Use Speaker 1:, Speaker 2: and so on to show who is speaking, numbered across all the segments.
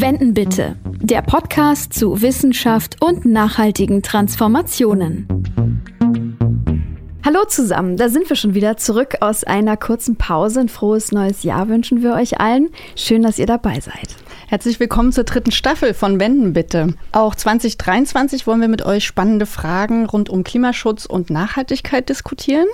Speaker 1: Wenden bitte. Der Podcast zu Wissenschaft und nachhaltigen Transformationen. Hallo zusammen, da sind wir schon wieder zurück aus einer kurzen Pause. Ein frohes neues Jahr wünschen wir euch allen. Schön, dass ihr dabei seid.
Speaker 2: Herzlich willkommen zur dritten Staffel von Wenden bitte. Auch 2023 wollen wir mit euch spannende Fragen rund um Klimaschutz und Nachhaltigkeit diskutieren.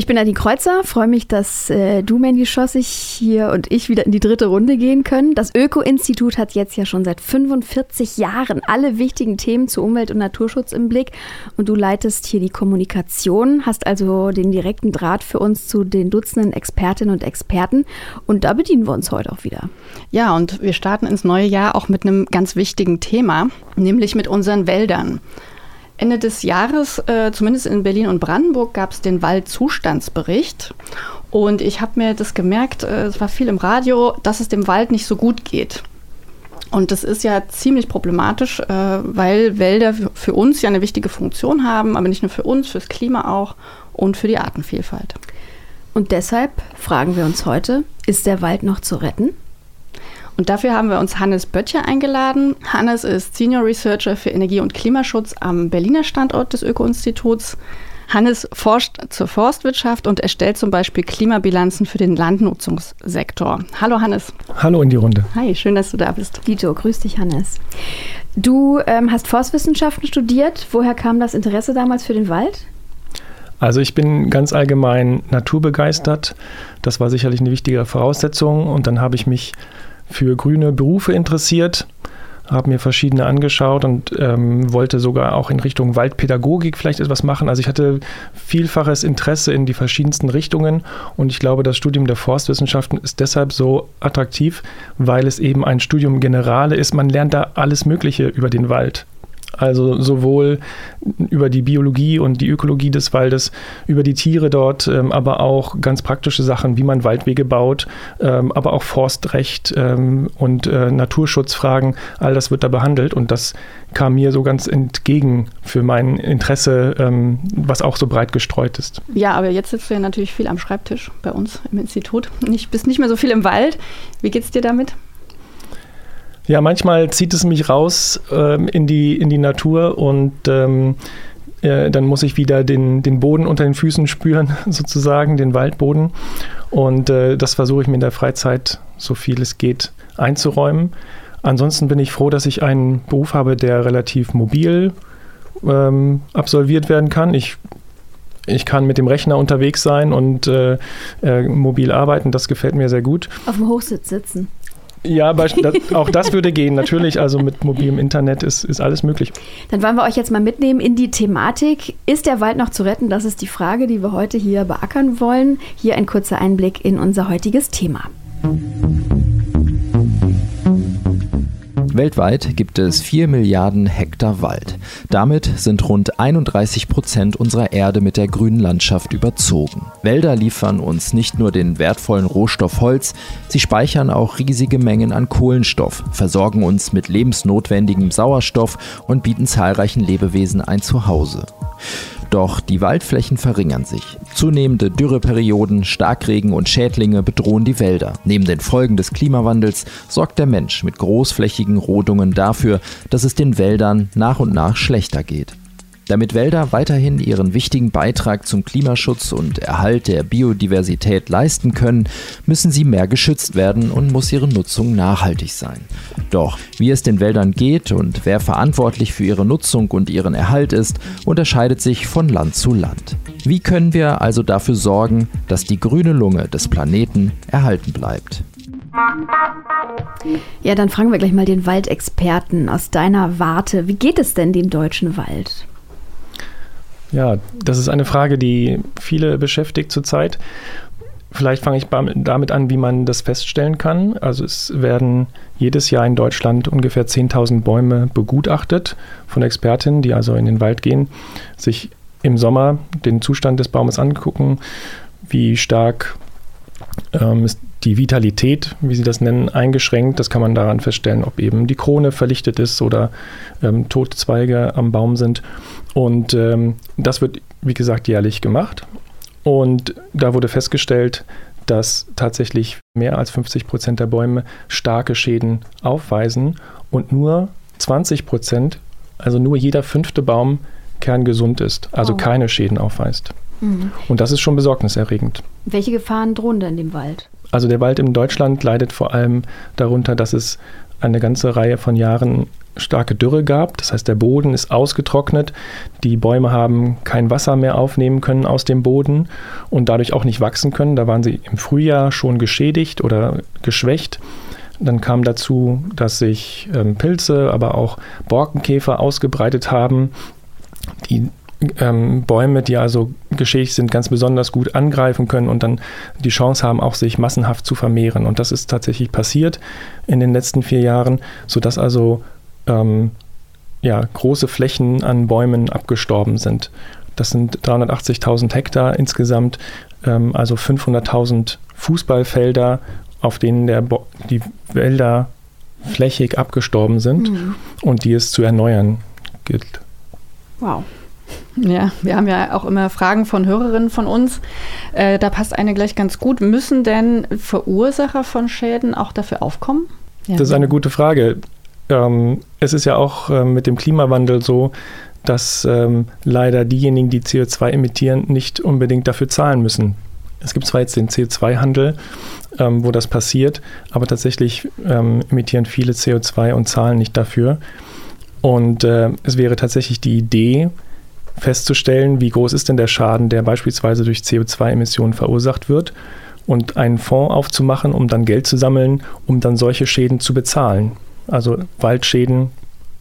Speaker 1: Ich bin Nadine Kreuzer, freue mich, dass äh, du, Mandy Schossig, hier und ich wieder in die dritte Runde gehen können. Das Öko-Institut hat jetzt ja schon seit 45 Jahren alle wichtigen Themen zu Umwelt- und Naturschutz im Blick. Und du leitest hier die Kommunikation, hast also den direkten Draht für uns zu den Dutzenden Expertinnen und Experten. Und da bedienen wir uns heute auch wieder.
Speaker 2: Ja, und wir starten ins neue Jahr auch mit einem ganz wichtigen Thema, nämlich mit unseren Wäldern. Ende des Jahres, äh, zumindest in Berlin und Brandenburg, gab es den Waldzustandsbericht. Und ich habe mir das gemerkt, äh, es war viel im Radio, dass es dem Wald nicht so gut geht. Und das ist ja ziemlich problematisch, äh, weil Wälder für uns ja eine wichtige Funktion haben, aber nicht nur für uns, fürs Klima auch und für die Artenvielfalt.
Speaker 1: Und deshalb fragen wir uns heute, ist der Wald noch zu retten?
Speaker 2: Und dafür haben wir uns Hannes Böttcher eingeladen. Hannes ist Senior Researcher für Energie- und Klimaschutz am Berliner Standort des Öko-Instituts. Hannes forscht zur Forstwirtschaft und erstellt zum Beispiel Klimabilanzen für den Landnutzungssektor. Hallo Hannes.
Speaker 3: Hallo in die Runde.
Speaker 2: Hi, schön, dass du da bist.
Speaker 1: Dito, grüß dich Hannes. Du ähm, hast Forstwissenschaften studiert. Woher kam das Interesse damals für den Wald?
Speaker 3: Also ich bin ganz allgemein naturbegeistert. Das war sicherlich eine wichtige Voraussetzung. Und dann habe ich mich für grüne Berufe interessiert, habe mir verschiedene angeschaut und ähm, wollte sogar auch in Richtung Waldpädagogik vielleicht etwas machen. Also ich hatte vielfaches Interesse in die verschiedensten Richtungen und ich glaube, das Studium der Forstwissenschaften ist deshalb so attraktiv, weil es eben ein Studium Generale ist. Man lernt da alles Mögliche über den Wald. Also sowohl über die Biologie und die Ökologie des Waldes, über die Tiere dort, ähm, aber auch ganz praktische Sachen, wie man Waldwege baut, ähm, aber auch Forstrecht ähm, und äh, Naturschutzfragen, all das wird da behandelt und das kam mir so ganz entgegen für mein Interesse, was auch so breit gestreut ist.
Speaker 2: Ja, aber jetzt sitzt du ja natürlich viel am Schreibtisch bei uns im Institut. Nicht, bist nicht mehr so viel im Wald. Wie geht's dir damit?
Speaker 3: Ja, manchmal zieht es mich raus ähm, in, die, in die Natur und ähm, äh, dann muss ich wieder den, den Boden unter den Füßen spüren, sozusagen, den Waldboden. Und äh, das versuche ich mir in der Freizeit, so viel es geht, einzuräumen. Ansonsten bin ich froh, dass ich einen Beruf habe, der relativ mobil ähm, absolviert werden kann. Ich ich kann mit dem Rechner unterwegs sein und äh, äh, mobil arbeiten. Das gefällt mir sehr gut.
Speaker 1: Auf dem Hochsitz sitzen.
Speaker 3: Ja, auch das würde gehen, natürlich. Also mit mobilem Internet ist, ist alles möglich.
Speaker 1: Dann wollen wir euch jetzt mal mitnehmen in die Thematik. Ist der Wald noch zu retten? Das ist die Frage, die wir heute hier beackern wollen. Hier ein kurzer Einblick in unser heutiges Thema.
Speaker 4: Weltweit gibt es 4 Milliarden Hektar Wald. Damit sind rund 31 Prozent unserer Erde mit der grünen Landschaft überzogen. Wälder liefern uns nicht nur den wertvollen Rohstoff Holz, sie speichern auch riesige Mengen an Kohlenstoff, versorgen uns mit lebensnotwendigem Sauerstoff und bieten zahlreichen Lebewesen ein Zuhause. Doch die Waldflächen verringern sich. Zunehmende Dürreperioden, Starkregen und Schädlinge bedrohen die Wälder. Neben den Folgen des Klimawandels sorgt der Mensch mit großflächigen Rodungen dafür, dass es den Wäldern nach und nach schlechter geht. Damit Wälder weiterhin ihren wichtigen Beitrag zum Klimaschutz und Erhalt der Biodiversität leisten können, müssen sie mehr geschützt werden und muss ihre Nutzung nachhaltig sein. Doch wie es den Wäldern geht und wer verantwortlich für ihre Nutzung und ihren Erhalt ist, unterscheidet sich von Land zu Land. Wie können wir also dafür sorgen, dass die grüne Lunge des Planeten erhalten bleibt?
Speaker 1: Ja, dann fragen wir gleich mal den Waldexperten aus deiner Warte. Wie geht es denn dem deutschen Wald?
Speaker 3: Ja, das ist eine Frage, die viele beschäftigt zurzeit. Vielleicht fange ich damit an, wie man das feststellen kann. Also es werden jedes Jahr in Deutschland ungefähr 10.000 Bäume begutachtet von Expertinnen, die also in den Wald gehen, sich im Sommer den Zustand des Baumes angucken, wie stark ähm, ist die Vitalität, wie sie das nennen, eingeschränkt. Das kann man daran feststellen, ob eben die Krone verlichtet ist oder ähm, tote Zweige am Baum sind. Und ähm, das wird, wie gesagt, jährlich gemacht. Und da wurde festgestellt, dass tatsächlich mehr als 50 Prozent der Bäume starke Schäden aufweisen und nur 20 Prozent, also nur jeder fünfte Baum kerngesund ist, also oh. keine Schäden aufweist. Mhm. Und das ist schon besorgniserregend.
Speaker 1: Welche Gefahren drohen denn dem Wald?
Speaker 3: Also der Wald in Deutschland leidet vor allem darunter, dass es eine ganze Reihe von Jahren starke Dürre gab. Das heißt, der Boden ist ausgetrocknet. Die Bäume haben kein Wasser mehr aufnehmen können aus dem Boden und dadurch auch nicht wachsen können. Da waren sie im Frühjahr schon geschädigt oder geschwächt. Dann kam dazu, dass sich ähm, Pilze, aber auch Borkenkäfer ausgebreitet haben, die ähm, Bäume, die also geschädigt sind, ganz besonders gut angreifen können und dann die Chance haben, auch sich massenhaft zu vermehren. Und das ist tatsächlich passiert in den letzten vier Jahren, sodass also ähm, ja, große Flächen an Bäumen abgestorben sind. Das sind 380.000 Hektar insgesamt, ähm, also 500.000 Fußballfelder, auf denen der die Wälder flächig abgestorben sind mhm. und die es zu erneuern gilt.
Speaker 2: Wow. Ja, wir haben ja auch immer Fragen von Hörerinnen von uns. Äh, da passt eine gleich ganz gut. Müssen denn Verursacher von Schäden auch dafür aufkommen?
Speaker 3: Ja. Das ist eine gute Frage. Ähm, es ist ja auch äh, mit dem Klimawandel so, dass ähm, leider diejenigen, die CO2 emittieren, nicht unbedingt dafür zahlen müssen. Es gibt zwar jetzt den CO2-Handel, ähm, wo das passiert, aber tatsächlich ähm, emittieren viele CO2 und zahlen nicht dafür. Und äh, es wäre tatsächlich die Idee, festzustellen, wie groß ist denn der Schaden, der beispielsweise durch CO2-Emissionen verursacht wird und einen Fonds aufzumachen, um dann Geld zu sammeln, um dann solche Schäden zu bezahlen. Also Waldschäden,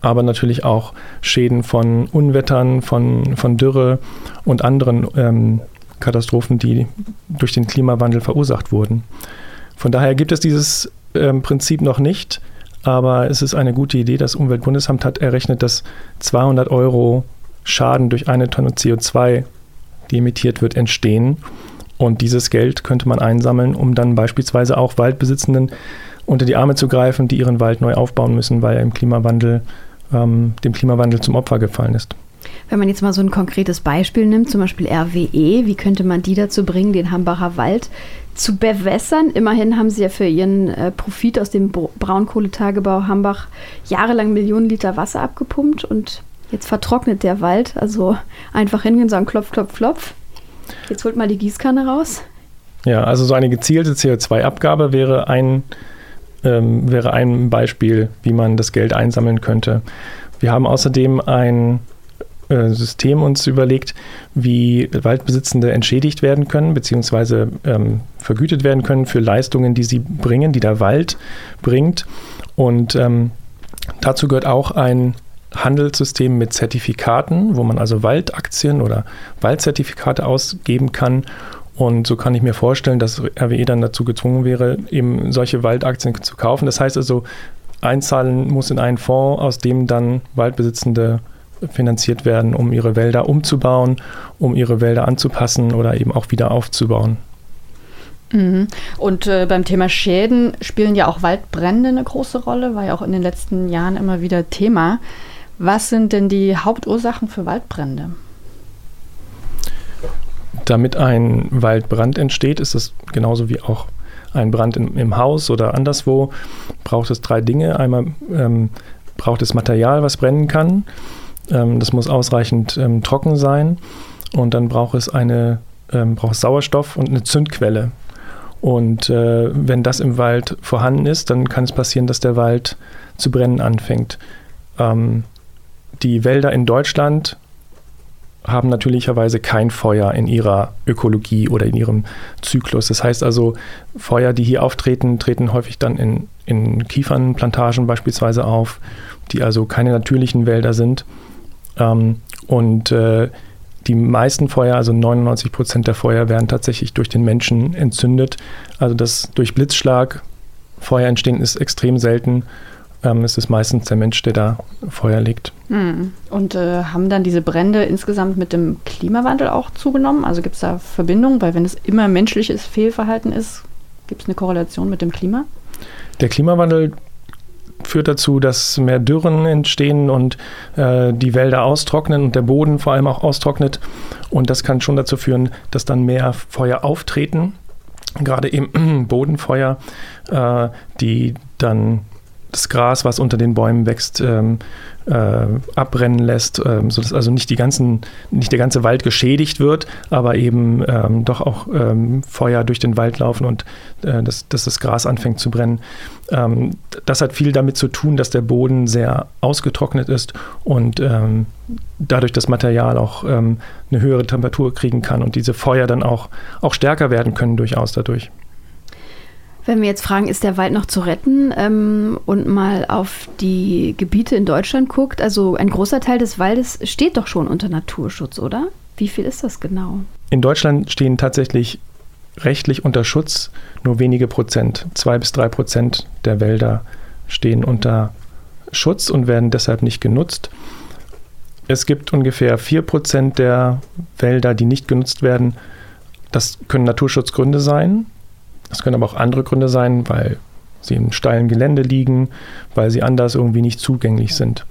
Speaker 3: aber natürlich auch Schäden von Unwettern, von, von Dürre und anderen ähm, Katastrophen, die durch den Klimawandel verursacht wurden. Von daher gibt es dieses ähm, Prinzip noch nicht, aber es ist eine gute Idee. Das Umweltbundesamt hat errechnet, dass 200 Euro Schaden durch eine Tonne CO2, die emittiert wird, entstehen. Und dieses Geld könnte man einsammeln, um dann beispielsweise auch Waldbesitzenden unter die Arme zu greifen, die ihren Wald neu aufbauen müssen, weil er im Klimawandel, ähm, dem Klimawandel zum Opfer gefallen ist.
Speaker 1: Wenn man jetzt mal so ein konkretes Beispiel nimmt, zum Beispiel RWE, wie könnte man die dazu bringen, den Hambacher Wald zu bewässern? Immerhin haben sie ja für ihren äh, Profit aus dem Braunkohletagebau Hambach jahrelang Millionen Liter Wasser abgepumpt und Jetzt vertrocknet der Wald, also einfach hingehen und sagen, klopf, klopf, klopf. Jetzt holt mal die Gießkanne raus.
Speaker 3: Ja, also so eine gezielte CO2-Abgabe wäre ein, ähm, wäre ein Beispiel, wie man das Geld einsammeln könnte. Wir haben außerdem ein äh, System uns überlegt, wie Waldbesitzende entschädigt werden können, beziehungsweise ähm, vergütet werden können für Leistungen, die sie bringen, die der Wald bringt. Und ähm, dazu gehört auch ein Handelssystem mit Zertifikaten, wo man also Waldaktien oder Waldzertifikate ausgeben kann. Und so kann ich mir vorstellen, dass RWE dann dazu gezwungen wäre, eben solche Waldaktien zu kaufen. Das heißt also, einzahlen muss in einen Fonds, aus dem dann Waldbesitzende finanziert werden, um ihre Wälder umzubauen, um ihre Wälder anzupassen oder eben auch wieder aufzubauen.
Speaker 2: Mhm. Und äh, beim Thema Schäden spielen ja auch Waldbrände eine große Rolle, war ja auch in den letzten Jahren immer wieder Thema. Was sind denn die Hauptursachen für Waldbrände?
Speaker 3: Damit ein Waldbrand entsteht, ist es genauso wie auch ein Brand im, im Haus oder anderswo, braucht es drei Dinge. Einmal ähm, braucht es Material, was brennen kann. Ähm, das muss ausreichend ähm, trocken sein. Und dann braucht es eine ähm, braucht Sauerstoff und eine Zündquelle. Und äh, wenn das im Wald vorhanden ist, dann kann es passieren, dass der Wald zu brennen anfängt. Ähm, die Wälder in Deutschland haben natürlicherweise kein Feuer in ihrer Ökologie oder in ihrem Zyklus. Das heißt also, Feuer, die hier auftreten, treten häufig dann in, in Kiefernplantagen beispielsweise auf, die also keine natürlichen Wälder sind. Ähm, und äh, die meisten Feuer, also 99 Prozent der Feuer, werden tatsächlich durch den Menschen entzündet. Also das durch Blitzschlag Feuer entstehen ist extrem selten ähm, ist es meistens der Mensch, der da Feuer legt.
Speaker 2: Hm. Und äh, haben dann diese Brände insgesamt mit dem Klimawandel auch zugenommen? Also gibt es da Verbindungen? Weil wenn es immer menschliches Fehlverhalten ist, gibt es eine Korrelation mit dem Klima?
Speaker 3: Der Klimawandel führt dazu, dass mehr Dürren entstehen und äh, die Wälder austrocknen und der Boden vor allem auch austrocknet. Und das kann schon dazu führen, dass dann mehr Feuer auftreten gerade eben Bodenfeuer, äh, die dann das Gras, was unter den Bäumen wächst, ähm, äh, abbrennen lässt, ähm, sodass also nicht die ganzen, nicht der ganze Wald geschädigt wird, aber eben ähm, doch auch ähm, Feuer durch den Wald laufen und äh, dass, dass das Gras anfängt zu brennen. Ähm, das hat viel damit zu tun, dass der Boden sehr ausgetrocknet ist und ähm, dadurch das Material auch ähm, eine höhere Temperatur kriegen kann und diese Feuer dann auch, auch stärker werden können durchaus dadurch.
Speaker 1: Wenn wir jetzt fragen, ist der Wald noch zu retten ähm, und mal auf die Gebiete in Deutschland guckt, also ein großer Teil des Waldes steht doch schon unter Naturschutz, oder? Wie viel ist das genau?
Speaker 3: In Deutschland stehen tatsächlich rechtlich unter Schutz nur wenige Prozent. Zwei bis drei Prozent der Wälder stehen unter Schutz und werden deshalb nicht genutzt. Es gibt ungefähr vier Prozent der Wälder, die nicht genutzt werden. Das können Naturschutzgründe sein. Es können aber auch andere Gründe sein, weil sie im steilen Gelände liegen, weil sie anders irgendwie nicht zugänglich sind.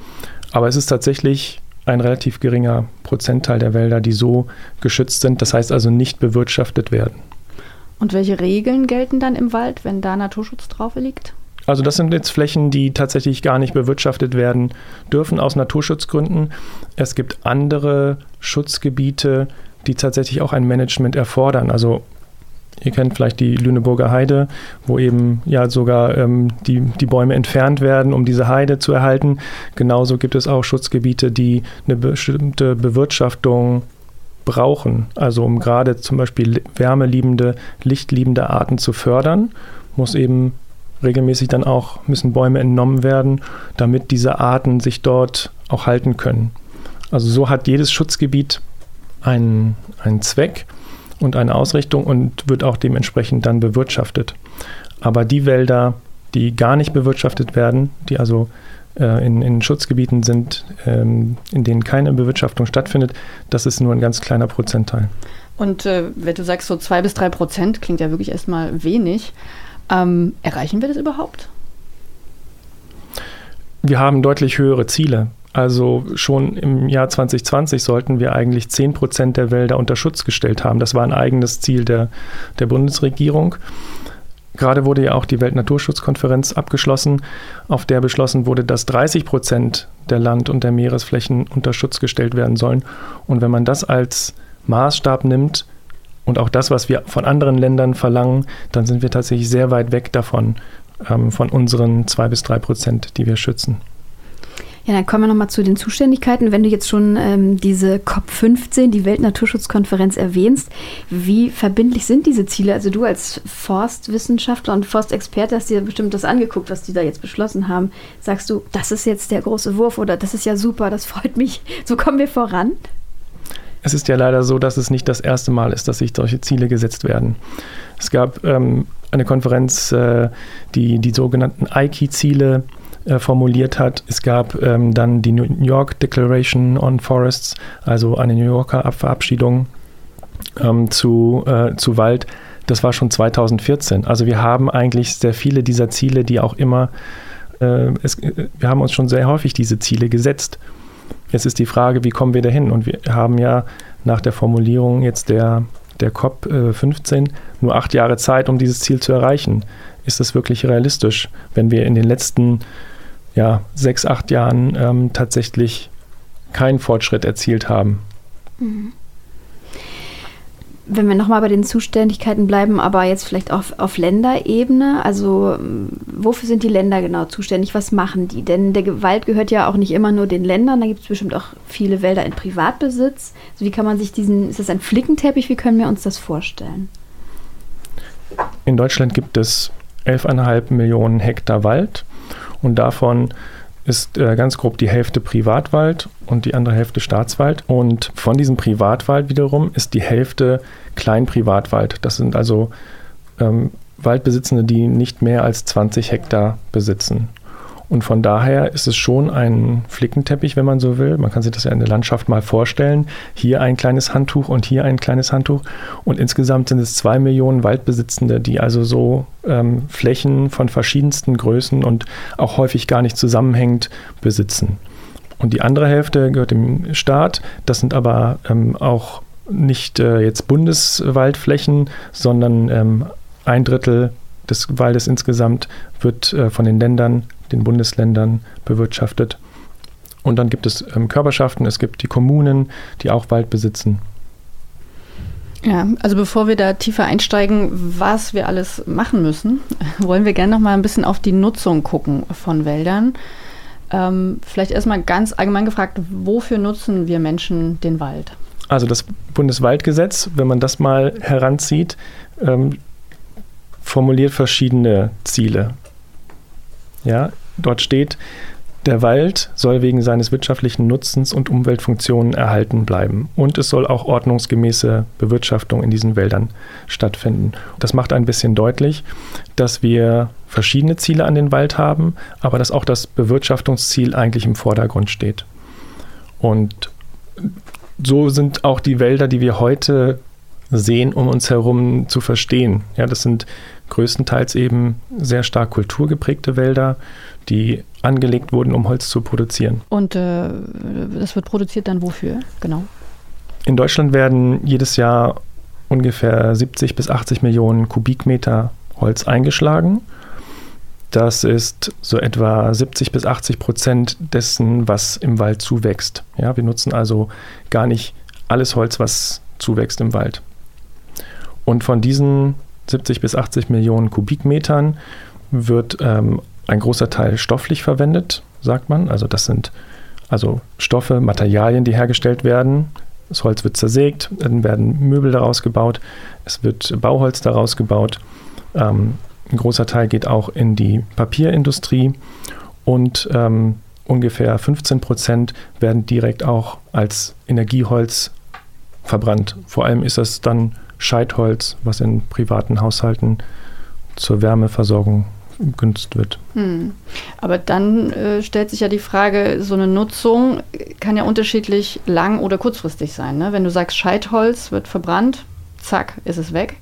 Speaker 3: Aber es ist tatsächlich ein relativ geringer Prozentteil der Wälder, die so geschützt sind, das heißt also nicht bewirtschaftet werden.
Speaker 2: Und welche Regeln gelten dann im Wald, wenn da Naturschutz drauf liegt?
Speaker 3: Also das sind jetzt Flächen, die tatsächlich gar nicht bewirtschaftet werden dürfen aus Naturschutzgründen. Es gibt andere Schutzgebiete, die tatsächlich auch ein Management erfordern. Also Ihr kennt vielleicht die Lüneburger Heide, wo eben ja sogar ähm, die, die Bäume entfernt werden, um diese Heide zu erhalten. Genauso gibt es auch Schutzgebiete, die eine bestimmte Bewirtschaftung brauchen. Also um gerade zum Beispiel wärmeliebende, lichtliebende Arten zu fördern, muss eben regelmäßig dann auch müssen Bäume entnommen werden, damit diese Arten sich dort auch halten können. Also so hat jedes Schutzgebiet einen, einen Zweck und eine Ausrichtung und wird auch dementsprechend dann bewirtschaftet. Aber die Wälder, die gar nicht bewirtschaftet werden, die also äh, in, in, Schutzgebieten sind, ähm, in denen keine Bewirtschaftung stattfindet, das ist nur ein ganz kleiner Prozentteil.
Speaker 2: Und äh, wenn du sagst, so zwei bis drei Prozent klingt ja wirklich erstmal wenig, ähm, erreichen wir das überhaupt?
Speaker 3: Wir haben deutlich höhere Ziele. Also schon im Jahr 2020 sollten wir eigentlich 10 Prozent der Wälder unter Schutz gestellt haben. Das war ein eigenes Ziel der, der Bundesregierung. Gerade wurde ja auch die Weltnaturschutzkonferenz abgeschlossen, auf der beschlossen wurde, dass 30 Prozent der Land- und der Meeresflächen unter Schutz gestellt werden sollen. Und wenn man das als Maßstab nimmt und auch das, was wir von anderen Ländern verlangen, dann sind wir tatsächlich sehr weit weg davon, ähm, von unseren zwei bis drei Prozent, die wir schützen.
Speaker 1: Ja, dann kommen wir nochmal zu den Zuständigkeiten. Wenn du jetzt schon ähm, diese COP15, die Weltnaturschutzkonferenz, erwähnst, wie verbindlich sind diese Ziele? Also du als Forstwissenschaftler und Forstexperte hast dir bestimmt das angeguckt, was die da jetzt beschlossen haben. Sagst du, das ist jetzt der große Wurf oder das ist ja super, das freut mich. So kommen wir voran?
Speaker 3: Es ist ja leider so, dass es nicht das erste Mal ist, dass sich solche Ziele gesetzt werden. Es gab ähm, eine Konferenz, äh, die die sogenannten IKI-Ziele äh, formuliert hat. Es gab ähm, dann die New York Declaration on Forests, also eine New Yorker Verabschiedung ähm, zu, äh, zu Wald. Das war schon 2014. Also wir haben eigentlich sehr viele dieser Ziele, die auch immer, äh, es, äh, wir haben uns schon sehr häufig diese Ziele gesetzt. Jetzt ist die Frage, wie kommen wir dahin? Und wir haben ja nach der Formulierung jetzt der, der COP 15 äh, nur acht Jahre Zeit, um dieses Ziel zu erreichen. Ist das wirklich realistisch, wenn wir in den letzten ja, sechs, acht Jahren ähm, tatsächlich keinen Fortschritt erzielt haben. Mhm.
Speaker 1: Wenn wir nochmal bei den Zuständigkeiten bleiben, aber jetzt vielleicht auf, auf Länderebene, also ähm, wofür sind die Länder genau zuständig? Was machen die? Denn der Gewalt gehört ja auch nicht immer nur den Ländern, da gibt es bestimmt auch viele Wälder in Privatbesitz. Also wie kann man sich diesen, ist das ein Flickenteppich, wie können wir uns das vorstellen?
Speaker 3: In Deutschland gibt es 11,5 Millionen Hektar Wald und davon ist äh, ganz grob die Hälfte Privatwald und die andere Hälfte Staatswald. Und von diesem Privatwald wiederum ist die Hälfte Kleinprivatwald. Das sind also ähm, Waldbesitzende, die nicht mehr als 20 Hektar besitzen. Und von daher ist es schon ein Flickenteppich, wenn man so will. Man kann sich das ja in der Landschaft mal vorstellen. Hier ein kleines Handtuch und hier ein kleines Handtuch. Und insgesamt sind es zwei Millionen Waldbesitzende, die also so ähm, Flächen von verschiedensten Größen und auch häufig gar nicht zusammenhängend besitzen. Und die andere Hälfte gehört dem Staat. Das sind aber ähm, auch nicht äh, jetzt Bundeswaldflächen, sondern ähm, ein Drittel des Waldes insgesamt wird äh, von den Ländern, den Bundesländern bewirtschaftet. Und dann gibt es ähm, Körperschaften, es gibt die Kommunen, die auch Wald besitzen.
Speaker 2: Ja, also bevor wir da tiefer einsteigen, was wir alles machen müssen, wollen wir gerne noch mal ein bisschen auf die Nutzung gucken von Wäldern. Ähm, vielleicht erstmal ganz allgemein gefragt, wofür nutzen wir Menschen den Wald?
Speaker 3: Also das Bundeswaldgesetz, wenn man das mal heranzieht, ähm, formuliert verschiedene Ziele. Ja, dort steht, der Wald soll wegen seines wirtschaftlichen Nutzens und Umweltfunktionen erhalten bleiben. Und es soll auch ordnungsgemäße Bewirtschaftung in diesen Wäldern stattfinden. Das macht ein bisschen deutlich, dass wir verschiedene Ziele an den Wald haben, aber dass auch das Bewirtschaftungsziel eigentlich im Vordergrund steht. Und so sind auch die Wälder, die wir heute sehen, um uns herum zu verstehen. Ja, das sind größtenteils eben sehr stark kulturgeprägte Wälder, die angelegt wurden, um Holz zu produzieren.
Speaker 2: Und äh, das wird produziert dann wofür? Genau.
Speaker 3: In Deutschland werden jedes Jahr ungefähr 70 bis 80 Millionen Kubikmeter Holz eingeschlagen. Das ist so etwa 70 bis 80 Prozent dessen, was im Wald zuwächst. Ja, wir nutzen also gar nicht alles Holz, was zuwächst im Wald. Und von diesen 70 bis 80 Millionen Kubikmetern wird ähm, ein großer Teil stofflich verwendet, sagt man. Also das sind also Stoffe, Materialien, die hergestellt werden. Das Holz wird zersägt, dann werden Möbel daraus gebaut, es wird Bauholz daraus gebaut. Ähm, ein großer Teil geht auch in die Papierindustrie und ähm, ungefähr 15 Prozent werden direkt auch als Energieholz verbrannt. Vor allem ist das dann Scheitholz, was in privaten Haushalten zur Wärmeversorgung genutzt wird. Hm.
Speaker 2: Aber dann äh, stellt sich ja die Frage, so eine Nutzung kann ja unterschiedlich lang oder kurzfristig sein. Ne? Wenn du sagst, Scheitholz wird verbrannt, zack, ist es weg.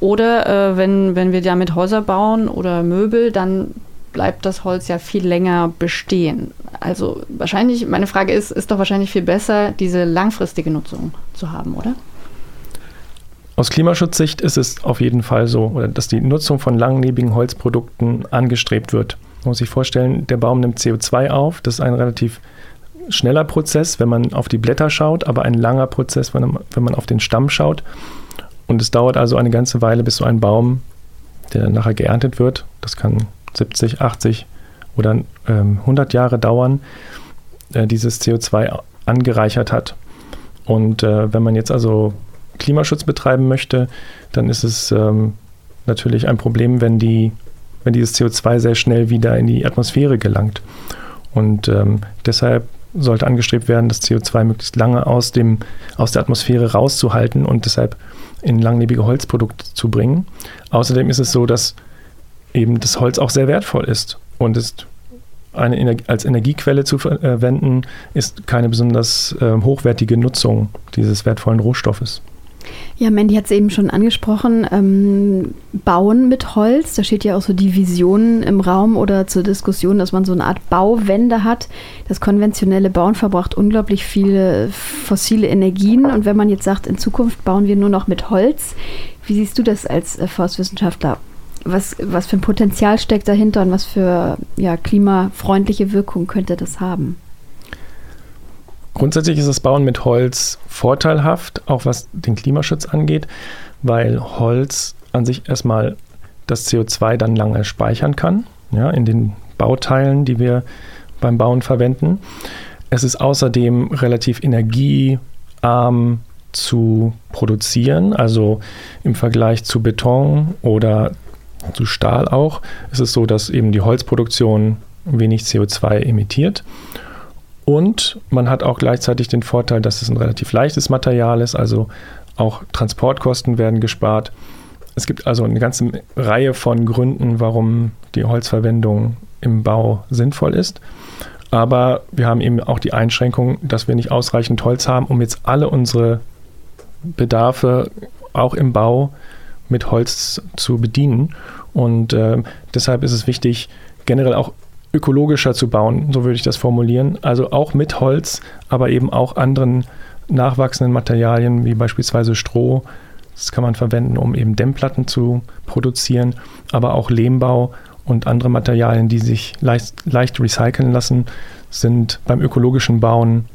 Speaker 2: Oder äh, wenn, wenn wir damit Häuser bauen oder Möbel, dann bleibt das Holz ja viel länger bestehen. Also wahrscheinlich, meine Frage ist, ist doch wahrscheinlich viel besser, diese langfristige Nutzung zu haben, oder?
Speaker 3: Aus Klimaschutzsicht ist es auf jeden Fall so, dass die Nutzung von langlebigen Holzprodukten angestrebt wird. Man muss sich vorstellen, der Baum nimmt CO2 auf. Das ist ein relativ schneller Prozess, wenn man auf die Blätter schaut, aber ein langer Prozess, wenn man auf den Stamm schaut. Und es dauert also eine ganze Weile, bis so ein Baum, der nachher geerntet wird, das kann 70, 80 oder ähm, 100 Jahre dauern, äh, dieses CO2 angereichert hat. Und äh, wenn man jetzt also Klimaschutz betreiben möchte, dann ist es ähm, natürlich ein Problem, wenn, die, wenn dieses CO2 sehr schnell wieder in die Atmosphäre gelangt. Und ähm, deshalb sollte angestrebt werden, das CO2 möglichst lange aus, dem, aus der Atmosphäre rauszuhalten und deshalb in langlebige Holzprodukte zu bringen. Außerdem ist es so, dass eben das Holz auch sehr wertvoll ist und ist eine als Energiequelle zu verwenden, ist keine besonders äh, hochwertige Nutzung dieses wertvollen Rohstoffes.
Speaker 1: Ja, Mandy hat es eben schon angesprochen, ähm, Bauen mit Holz, da steht ja auch so die Vision im Raum oder zur Diskussion, dass man so eine Art Bauwende hat. Das konventionelle Bauen verbraucht unglaublich viele fossile Energien und wenn man jetzt sagt, in Zukunft bauen wir nur noch mit Holz, wie siehst du das als äh, Forstwissenschaftler? Was, was für ein Potenzial steckt dahinter und was für ja, klimafreundliche Wirkung könnte das haben?
Speaker 3: Grundsätzlich ist das Bauen mit Holz vorteilhaft, auch was den Klimaschutz angeht, weil Holz an sich erstmal das CO2 dann lange speichern kann, ja, in den Bauteilen, die wir beim Bauen verwenden. Es ist außerdem relativ energiearm zu produzieren, also im Vergleich zu Beton oder zu Stahl auch, ist es so, dass eben die Holzproduktion wenig CO2 emittiert. Und man hat auch gleichzeitig den Vorteil, dass es ein relativ leichtes Material ist, also auch Transportkosten werden gespart. Es gibt also eine ganze Reihe von Gründen, warum die Holzverwendung im Bau sinnvoll ist. Aber wir haben eben auch die Einschränkung, dass wir nicht ausreichend Holz haben, um jetzt alle unsere Bedarfe auch im Bau mit Holz zu bedienen. Und äh, deshalb ist es wichtig, generell auch ökologischer zu bauen, so würde ich das formulieren. Also auch mit Holz, aber eben auch anderen nachwachsenden Materialien wie beispielsweise Stroh Das kann man verwenden, um eben Dämmplatten zu produzieren, aber auch Lehmbau und andere Materialien, die sich leicht, leicht recyceln lassen, sind beim ökologischen Bauen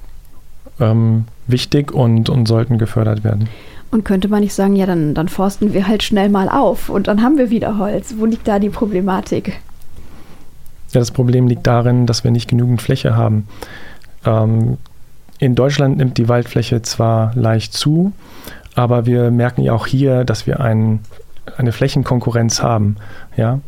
Speaker 3: ähm, wichtig und, und sollten gefördert werden.
Speaker 1: Und könnte man nicht sagen, ja, dann, dann forsten wir halt schnell mal auf und dann haben wir wieder Holz. Wo liegt da die Problematik?
Speaker 3: Ja, das Problem liegt darin, dass wir nicht genügend Fläche haben. Ähm, in Deutschland nimmt die Waldfläche zwar leicht zu, aber wir merken ja auch hier, dass wir ein, eine Flächenkonkurrenz haben. Ja?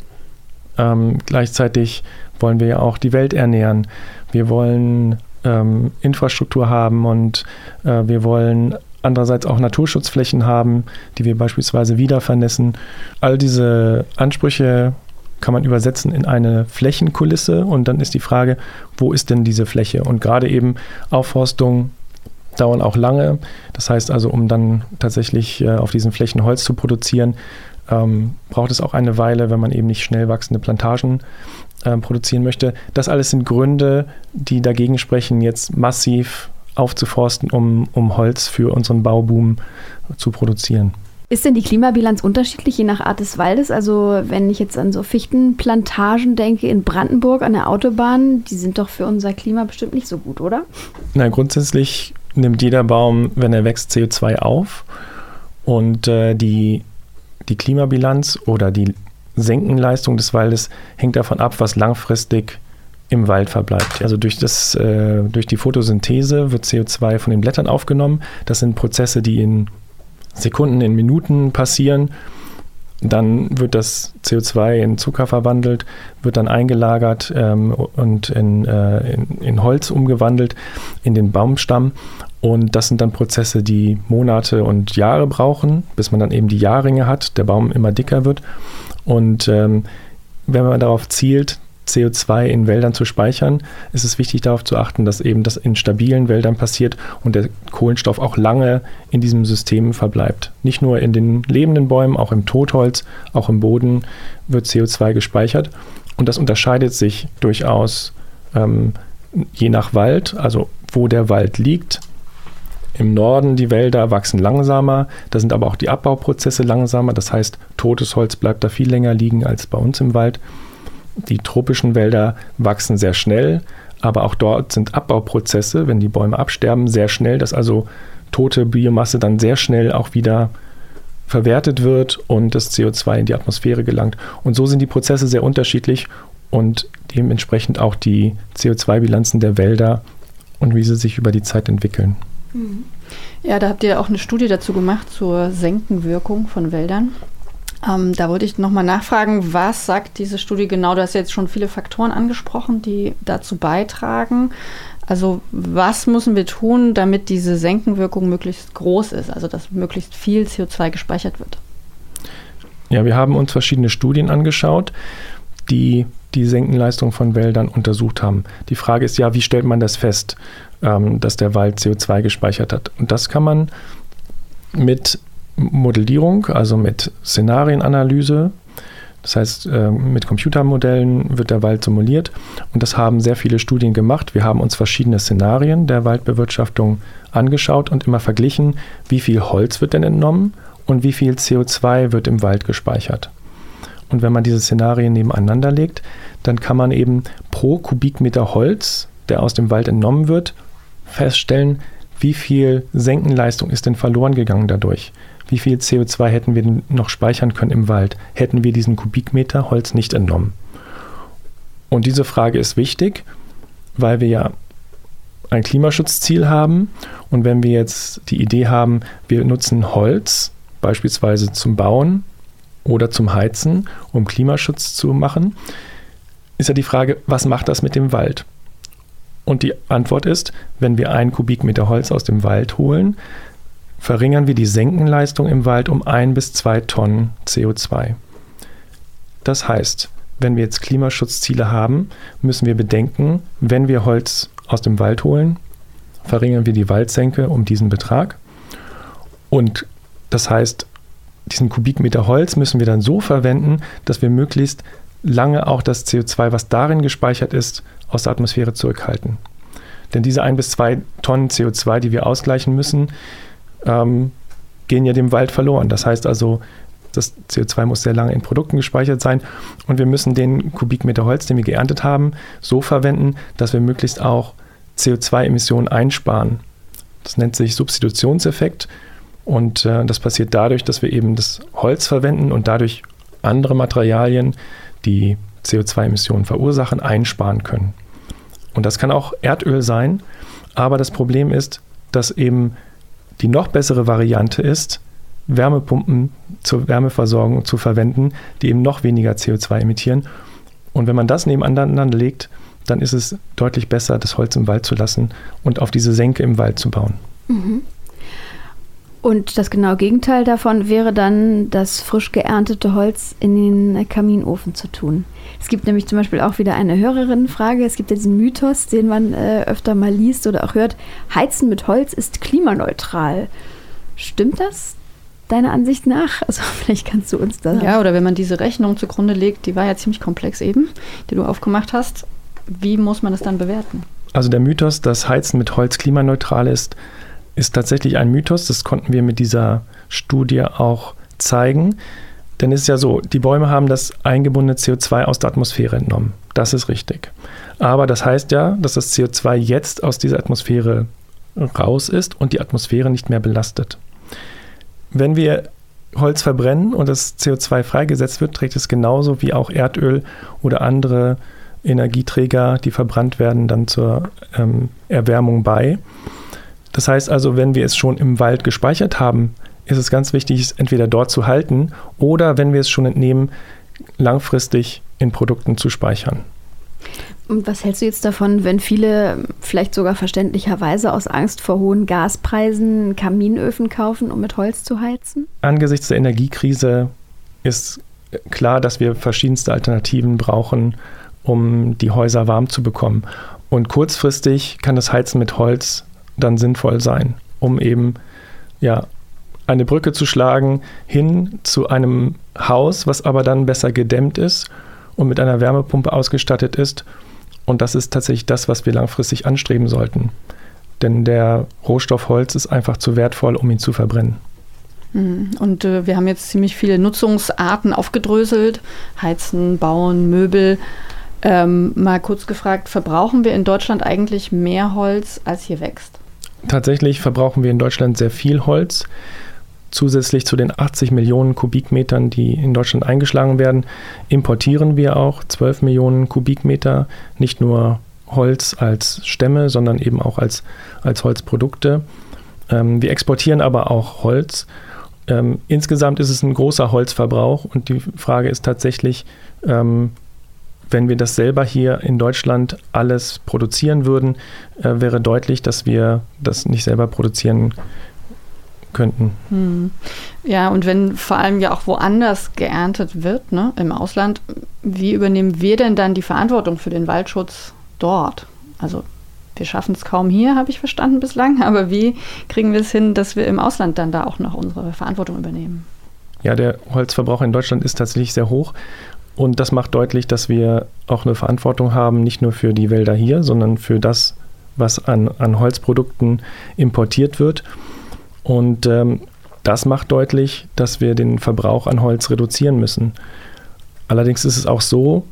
Speaker 3: Ähm, gleichzeitig wollen wir ja auch die Welt ernähren. Wir wollen ähm, Infrastruktur haben und äh, wir wollen andererseits auch Naturschutzflächen haben, die wir beispielsweise wieder vernässen. All diese Ansprüche kann man übersetzen in eine Flächenkulisse und dann ist die Frage, wo ist denn diese Fläche? Und gerade eben Aufforstung dauern auch lange. Das heißt also, um dann tatsächlich äh, auf diesen Flächen Holz zu produzieren, ähm, braucht es auch eine Weile, wenn man eben nicht schnell wachsende Plantagen äh, produzieren möchte. Das alles sind Gründe, die dagegen sprechen, jetzt massiv aufzuforsten, um, um Holz für unseren Bauboom zu produzieren.
Speaker 1: Ist denn die Klimabilanz unterschiedlich je nach Art des Waldes? Also wenn ich jetzt an so Fichtenplantagen denke in Brandenburg an der Autobahn, die sind doch für unser Klima bestimmt nicht so gut, oder?
Speaker 3: Na, grundsätzlich nimmt jeder Baum, wenn er wächst, CO2 auf. Und äh, die, die Klimabilanz oder die Senkenleistung des Waldes hängt davon ab, was langfristig im Wald verbleibt. Also durch, das, äh, durch die Photosynthese wird CO2 von den Blättern aufgenommen. Das sind Prozesse, die in Sekunden, in Minuten passieren. Dann wird das CO2 in Zucker verwandelt, wird dann eingelagert ähm, und in, äh, in, in, Holz umgewandelt, in den Baumstamm. Und das sind dann Prozesse, die Monate und Jahre brauchen, bis man dann eben die Jahrringe hat, der Baum immer dicker wird. Und ähm, wenn man darauf zielt, CO2 in Wäldern zu speichern, ist es wichtig darauf zu achten, dass eben das in stabilen Wäldern passiert und der Kohlenstoff auch lange in diesem System verbleibt. Nicht nur in den lebenden Bäumen, auch im Totholz, auch im Boden wird CO2 gespeichert. Und das unterscheidet sich durchaus ähm, je nach Wald, also wo der Wald liegt. Im Norden die Wälder wachsen langsamer, da sind aber auch die Abbauprozesse langsamer. Das heißt, totes Holz bleibt da viel länger liegen als bei uns im Wald. Die tropischen Wälder wachsen sehr schnell, aber auch dort sind Abbauprozesse, wenn die Bäume absterben, sehr schnell, dass also tote Biomasse dann sehr schnell auch wieder verwertet wird und das CO2 in die Atmosphäre gelangt. Und so sind die Prozesse sehr unterschiedlich und dementsprechend auch die CO2-Bilanzen der Wälder und wie sie sich über die Zeit entwickeln.
Speaker 2: Ja, da habt ihr auch eine Studie dazu gemacht zur Senkenwirkung von Wäldern. Ähm, da wollte ich nochmal nachfragen, was sagt diese Studie genau? Du hast jetzt schon viele Faktoren angesprochen, die dazu beitragen. Also was müssen wir tun, damit diese Senkenwirkung möglichst groß ist, also dass möglichst viel CO2 gespeichert wird?
Speaker 3: Ja, wir haben uns verschiedene Studien angeschaut, die die Senkenleistung von Wäldern untersucht haben. Die Frage ist ja, wie stellt man das fest, ähm, dass der Wald CO2 gespeichert hat? Und das kann man mit Modellierung, also mit Szenarienanalyse. Das heißt, äh, mit Computermodellen wird der Wald simuliert und das haben sehr viele Studien gemacht. Wir haben uns verschiedene Szenarien der Waldbewirtschaftung angeschaut und immer verglichen, wie viel Holz wird denn entnommen und wie viel CO2 wird im Wald gespeichert. Und wenn man diese Szenarien nebeneinander legt, dann kann man eben pro Kubikmeter Holz, der aus dem Wald entnommen wird, feststellen, wie viel Senkenleistung ist denn verloren gegangen dadurch wie viel CO2 hätten wir denn noch speichern können im Wald, hätten wir diesen Kubikmeter Holz nicht entnommen? Und diese Frage ist wichtig, weil wir ja ein Klimaschutzziel haben. Und wenn wir jetzt die Idee haben, wir nutzen Holz beispielsweise zum Bauen oder zum Heizen, um Klimaschutz zu machen, ist ja die Frage, was macht das mit dem Wald? Und die Antwort ist, wenn wir einen Kubikmeter Holz aus dem Wald holen, verringern wir die Senkenleistung im Wald um ein bis zwei Tonnen CO2. Das heißt, wenn wir jetzt Klimaschutzziele haben, müssen wir bedenken, wenn wir Holz aus dem Wald holen, verringern wir die Waldsenke um diesen Betrag. Und das heißt, diesen Kubikmeter Holz müssen wir dann so verwenden, dass wir möglichst lange auch das CO2, was darin gespeichert ist, aus der Atmosphäre zurückhalten. Denn diese ein bis zwei Tonnen CO2, die wir ausgleichen müssen, ähm, gehen ja dem Wald verloren. Das heißt also, das CO2 muss sehr lange in Produkten gespeichert sein und wir müssen den Kubikmeter Holz, den wir geerntet haben, so verwenden, dass wir möglichst auch CO2-Emissionen einsparen. Das nennt sich Substitutionseffekt und äh, das passiert dadurch, dass wir eben das Holz verwenden und dadurch andere Materialien, die CO2-Emissionen verursachen, einsparen können. Und das kann auch Erdöl sein, aber das Problem ist, dass eben die noch bessere Variante ist, Wärmepumpen zur Wärmeversorgung zu verwenden, die eben noch weniger CO2 emittieren. Und wenn man das nebeneinander legt, dann ist es deutlich besser, das Holz im Wald zu lassen und auf diese Senke im Wald zu bauen. Mhm.
Speaker 1: Und das genaue Gegenteil davon wäre dann, das frisch geerntete Holz in den Kaminofen zu tun. Es gibt nämlich zum Beispiel auch wieder eine Hörerinnenfrage. Es gibt ja diesen Mythos, den man äh, öfter mal liest oder auch hört. Heizen mit Holz ist klimaneutral. Stimmt das? Deiner Ansicht nach? Also vielleicht kannst du uns da.
Speaker 2: Ja, oder wenn man diese Rechnung zugrunde legt, die war ja ziemlich komplex eben, die du aufgemacht hast. Wie muss man das dann bewerten?
Speaker 3: Also der Mythos, dass Heizen mit Holz klimaneutral ist, ist tatsächlich ein Mythos. Das konnten wir mit dieser Studie auch zeigen. Denn es ist ja so, die Bäume haben das eingebundene CO2 aus der Atmosphäre entnommen. Das ist richtig. Aber das heißt ja, dass das CO2 jetzt aus dieser Atmosphäre raus ist und die Atmosphäre nicht mehr belastet. Wenn wir Holz verbrennen und das CO2 freigesetzt wird, trägt es genauso wie auch Erdöl oder andere Energieträger, die verbrannt werden, dann zur ähm, Erwärmung bei. Das heißt also, wenn wir es schon im Wald gespeichert haben, ist es ganz wichtig, es entweder dort zu halten oder, wenn wir es schon entnehmen, langfristig in Produkten zu speichern.
Speaker 1: Und was hältst du jetzt davon, wenn viele vielleicht sogar verständlicherweise aus Angst vor hohen Gaspreisen Kaminöfen kaufen, um mit Holz zu heizen?
Speaker 3: Angesichts der Energiekrise ist klar, dass wir verschiedenste Alternativen brauchen, um die Häuser warm zu bekommen. Und kurzfristig kann das Heizen mit Holz dann sinnvoll sein, um eben ja eine Brücke zu schlagen hin zu einem Haus, was aber dann besser gedämmt ist und mit einer Wärmepumpe ausgestattet ist. Und das ist tatsächlich das, was wir langfristig anstreben sollten. Denn der Rohstoff Holz ist einfach zu wertvoll, um ihn zu verbrennen.
Speaker 2: Mhm. Und äh, wir haben jetzt ziemlich viele Nutzungsarten aufgedröselt. Heizen, Bauen, Möbel. Ähm, mal kurz gefragt, verbrauchen wir in Deutschland eigentlich mehr Holz, als hier wächst?
Speaker 3: Tatsächlich verbrauchen wir in Deutschland sehr viel Holz. Zusätzlich zu den 80 Millionen Kubikmetern, die in Deutschland eingeschlagen werden, importieren wir auch 12 Millionen Kubikmeter, nicht nur Holz als Stämme, sondern eben auch als, als Holzprodukte. Ähm, wir exportieren aber auch Holz. Ähm, insgesamt ist es ein großer Holzverbrauch und die Frage ist tatsächlich, ähm, wenn wir das selber hier in Deutschland alles produzieren würden, äh, wäre deutlich, dass wir das nicht selber produzieren könnten. Hm.
Speaker 2: Ja, und wenn vor allem ja auch woanders geerntet wird, ne, im Ausland, wie übernehmen wir denn dann die Verantwortung für den Waldschutz dort? Also wir schaffen es kaum hier, habe ich verstanden bislang, aber wie kriegen wir es hin, dass wir im Ausland dann da auch noch unsere Verantwortung übernehmen?
Speaker 3: Ja, der Holzverbrauch in Deutschland ist tatsächlich sehr hoch und das macht deutlich, dass wir auch eine Verantwortung haben, nicht nur für die Wälder hier, sondern für das, was an, an Holzprodukten importiert wird. Und ähm, das macht deutlich, dass wir den Verbrauch an Holz reduzieren müssen. Allerdings ist es auch so,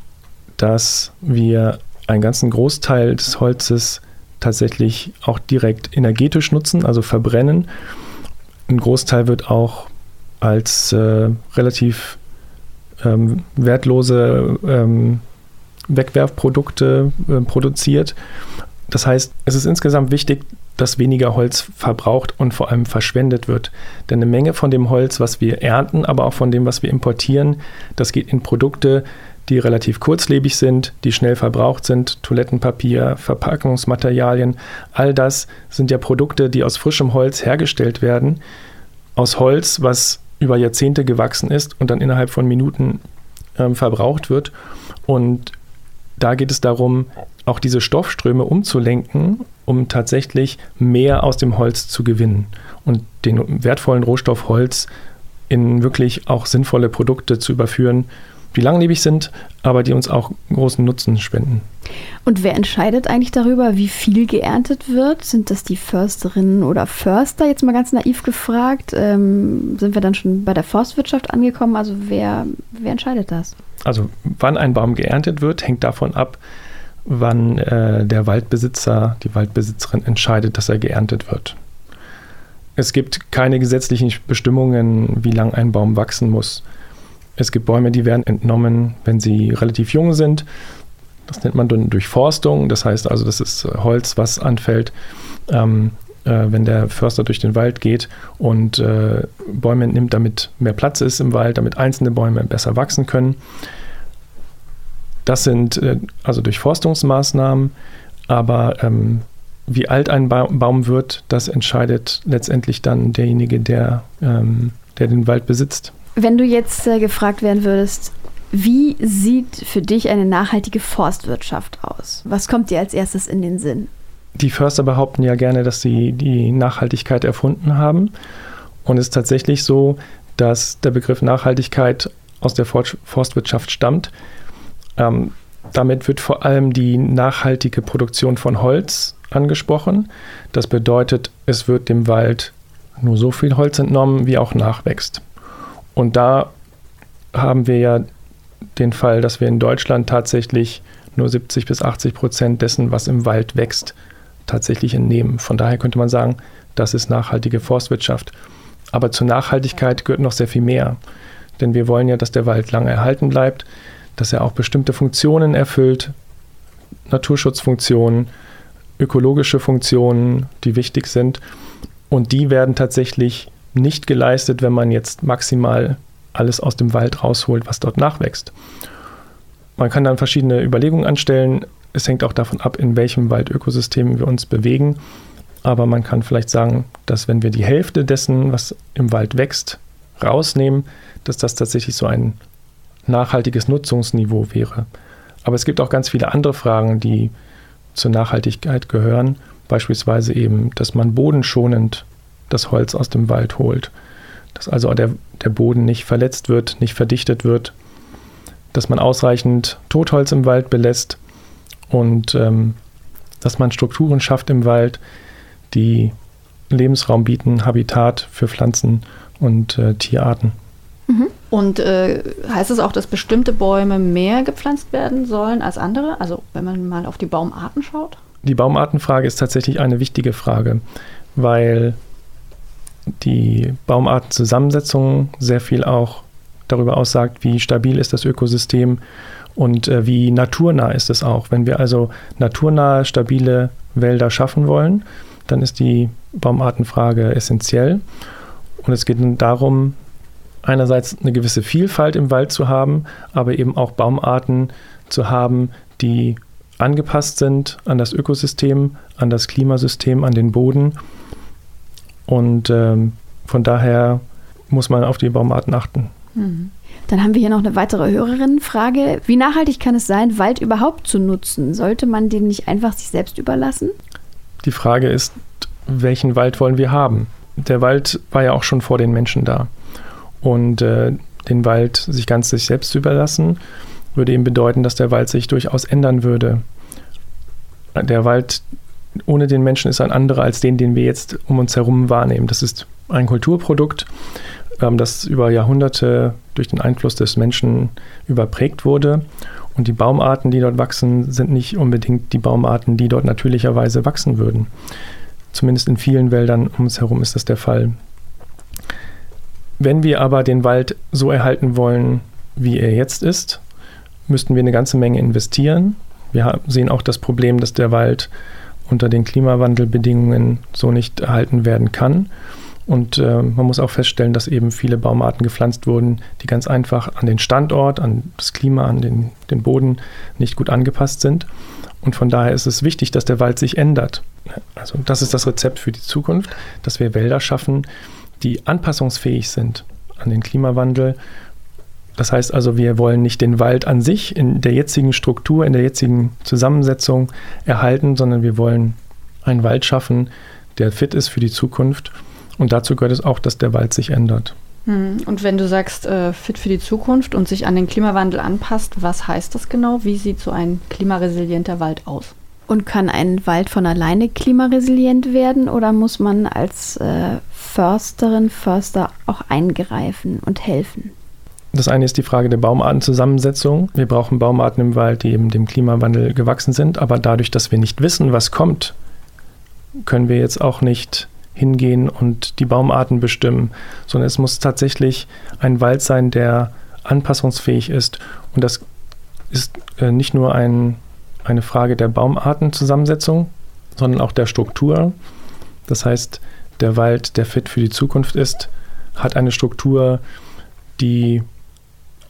Speaker 3: dass wir einen ganzen Großteil des Holzes tatsächlich auch direkt energetisch nutzen, also verbrennen. Ein Großteil wird auch als äh, relativ ähm, wertlose ähm, Wegwerfprodukte äh, produziert. Das heißt, es ist insgesamt wichtig, dass weniger Holz verbraucht und vor allem verschwendet wird. Denn eine Menge von dem Holz, was wir ernten, aber auch von dem, was wir importieren, das geht in Produkte, die relativ kurzlebig sind, die schnell verbraucht sind, Toilettenpapier, Verpackungsmaterialien, all das sind ja Produkte, die aus frischem Holz hergestellt werden, aus Holz, was über Jahrzehnte gewachsen ist und dann innerhalb von Minuten ähm, verbraucht wird. Und da geht es darum, auch diese Stoffströme umzulenken, um tatsächlich mehr aus dem Holz zu gewinnen und den wertvollen Rohstoff Holz in wirklich auch sinnvolle Produkte zu überführen, die langlebig sind, aber die uns auch großen Nutzen spenden.
Speaker 1: Und wer entscheidet eigentlich darüber, wie viel geerntet wird? Sind das die Försterinnen oder Förster? Jetzt mal ganz naiv gefragt. Ähm, sind wir dann schon bei der Forstwirtschaft angekommen? Also wer, wer entscheidet das?
Speaker 3: Also wann ein Baum geerntet wird, hängt davon ab, wann äh, der Waldbesitzer, die Waldbesitzerin entscheidet, dass er geerntet wird. Es gibt keine gesetzlichen Bestimmungen, wie lang ein Baum wachsen muss. Es gibt Bäume, die werden entnommen, wenn sie relativ jung sind. Das nennt man dann Durchforstung. Das heißt also, das ist Holz, was anfällt, ähm, äh, wenn der Förster durch den Wald geht und äh, Bäume entnimmt, damit mehr Platz ist im Wald, damit einzelne Bäume besser wachsen können. Das sind äh, also Durchforstungsmaßnahmen, aber ähm, wie alt ein ba Baum wird, das entscheidet letztendlich dann derjenige, der, ähm, der den Wald besitzt.
Speaker 1: Wenn du jetzt äh, gefragt werden würdest, wie sieht für dich eine nachhaltige Forstwirtschaft aus? Was kommt dir als erstes in den Sinn?
Speaker 3: Die Förster behaupten ja gerne, dass sie die Nachhaltigkeit erfunden haben. Und es ist tatsächlich so, dass der Begriff Nachhaltigkeit aus der Forstwirtschaft stammt. Ähm, damit wird vor allem die nachhaltige Produktion von Holz angesprochen. Das bedeutet, es wird dem Wald nur so viel Holz entnommen, wie auch nachwächst. Und da haben wir ja den Fall, dass wir in Deutschland tatsächlich nur 70 bis 80 Prozent dessen, was im Wald wächst, tatsächlich entnehmen. Von daher könnte man sagen, das ist nachhaltige Forstwirtschaft. Aber zur Nachhaltigkeit gehört noch sehr viel mehr. Denn wir wollen ja, dass der Wald lange erhalten bleibt, dass er auch bestimmte Funktionen erfüllt, Naturschutzfunktionen, ökologische Funktionen, die wichtig sind. Und die werden tatsächlich nicht geleistet, wenn man jetzt maximal alles aus dem Wald rausholt, was dort nachwächst. Man kann dann verschiedene Überlegungen anstellen. Es hängt auch davon ab, in welchem Waldökosystem wir uns bewegen. Aber man kann vielleicht sagen, dass wenn wir die Hälfte dessen, was im Wald wächst, rausnehmen, dass das tatsächlich so ein nachhaltiges Nutzungsniveau wäre. Aber es gibt auch ganz viele andere Fragen, die zur Nachhaltigkeit gehören. Beispielsweise eben, dass man bodenschonend das Holz aus dem Wald holt dass also der, der Boden nicht verletzt wird, nicht verdichtet wird, dass man ausreichend Totholz im Wald belässt und ähm, dass man Strukturen schafft im Wald, die Lebensraum bieten, Habitat für Pflanzen und äh, Tierarten.
Speaker 2: Mhm. Und äh, heißt es auch, dass bestimmte Bäume mehr gepflanzt werden sollen als andere? Also wenn man mal auf die Baumarten schaut?
Speaker 3: Die Baumartenfrage ist tatsächlich eine wichtige Frage, weil die Baumartenzusammensetzung sehr viel auch darüber aussagt, wie stabil ist das Ökosystem und äh, wie naturnah ist es auch. Wenn wir also naturnahe, stabile Wälder schaffen wollen, dann ist die Baumartenfrage essentiell. Und es geht darum, einerseits eine gewisse Vielfalt im Wald zu haben, aber eben auch Baumarten zu haben, die angepasst sind an das Ökosystem, an das Klimasystem, an den Boden und ähm, von daher muss man auf die Baumarten achten.
Speaker 1: Mhm. Dann haben wir hier noch eine weitere Hörerinnenfrage. Wie nachhaltig kann es sein, Wald überhaupt zu nutzen? Sollte man den nicht einfach sich selbst überlassen?
Speaker 3: Die Frage ist, welchen Wald wollen wir haben? Der Wald war ja auch schon vor den Menschen da. Und äh, den Wald sich ganz sich selbst zu überlassen, würde eben bedeuten, dass der Wald sich durchaus ändern würde. Der Wald ohne den Menschen ist ein anderer als den, den wir jetzt um uns herum wahrnehmen. Das ist ein Kulturprodukt, ähm, das über Jahrhunderte durch den Einfluss des Menschen überprägt wurde. Und die Baumarten, die dort wachsen, sind nicht unbedingt die Baumarten, die dort natürlicherweise wachsen würden. Zumindest in vielen Wäldern um uns herum ist das der Fall. Wenn wir aber den Wald so erhalten wollen, wie er jetzt ist, müssten wir eine ganze Menge investieren. Wir sehen auch das Problem, dass der Wald unter den Klimawandelbedingungen so nicht erhalten werden kann. Und äh, man muss auch feststellen, dass eben viele Baumarten gepflanzt wurden, die ganz einfach an den Standort, an das Klima, an den, den Boden nicht gut angepasst sind. Und von daher ist es wichtig, dass der Wald sich ändert. Also das ist das Rezept für die Zukunft, dass wir Wälder schaffen, die anpassungsfähig sind an den Klimawandel das heißt also, wir wollen nicht den Wald an sich in der jetzigen Struktur, in der jetzigen Zusammensetzung erhalten, sondern wir wollen einen Wald schaffen, der fit ist für die Zukunft. Und dazu gehört es auch, dass der Wald sich ändert.
Speaker 2: Hm, und wenn du sagst, äh, fit für die Zukunft und sich an den Klimawandel anpasst, was heißt das genau? Wie sieht so ein klimaresilienter Wald aus?
Speaker 1: Und kann ein Wald von alleine klimaresilient werden oder muss man als äh, Försterin, Förster auch eingreifen und helfen?
Speaker 3: Das eine ist die Frage der Baumartenzusammensetzung. Wir brauchen Baumarten im Wald, die eben dem Klimawandel gewachsen sind. Aber dadurch, dass wir nicht wissen, was kommt, können wir jetzt auch nicht hingehen und die Baumarten bestimmen, sondern es muss tatsächlich ein Wald sein, der anpassungsfähig ist. Und das ist äh, nicht nur ein, eine Frage der Baumartenzusammensetzung, sondern auch der Struktur. Das heißt, der Wald, der fit für die Zukunft ist, hat eine Struktur, die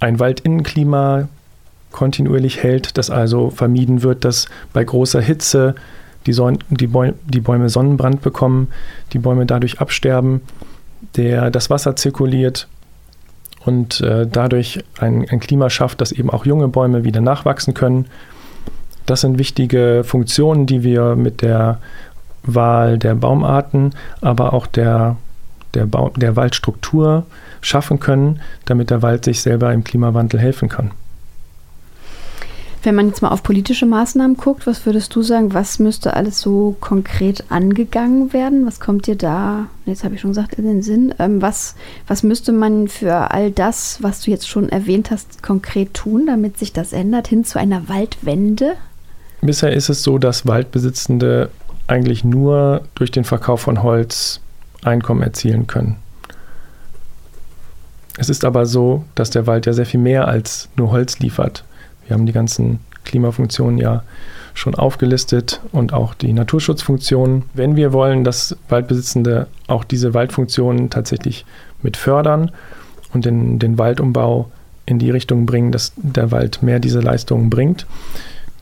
Speaker 3: ein Waldinnenklima kontinuierlich hält, dass also vermieden wird, dass bei großer Hitze die, Son die, Bäu die Bäume Sonnenbrand bekommen, die Bäume dadurch absterben, der das Wasser zirkuliert und äh, dadurch ein, ein Klima schafft, dass eben auch junge Bäume wieder nachwachsen können. Das sind wichtige Funktionen, die wir mit der Wahl der Baumarten, aber auch der, der, ba der Waldstruktur schaffen können, damit der Wald sich selber im Klimawandel helfen kann.
Speaker 1: Wenn man jetzt mal auf politische Maßnahmen guckt, was würdest du sagen, was müsste alles so konkret angegangen werden? Was kommt dir da, jetzt habe ich schon gesagt, in den Sinn? Ähm, was, was müsste man für all das, was du jetzt schon erwähnt hast, konkret tun, damit sich das ändert, hin zu einer Waldwende?
Speaker 3: Bisher ist es so, dass Waldbesitzende eigentlich nur durch den Verkauf von Holz Einkommen erzielen können. Es ist aber so, dass der Wald ja sehr viel mehr als nur Holz liefert. Wir haben die ganzen Klimafunktionen ja schon aufgelistet und auch die Naturschutzfunktionen. Wenn wir wollen, dass Waldbesitzende auch diese Waldfunktionen tatsächlich mit fördern und den, den Waldumbau in die Richtung bringen, dass der Wald mehr diese Leistungen bringt,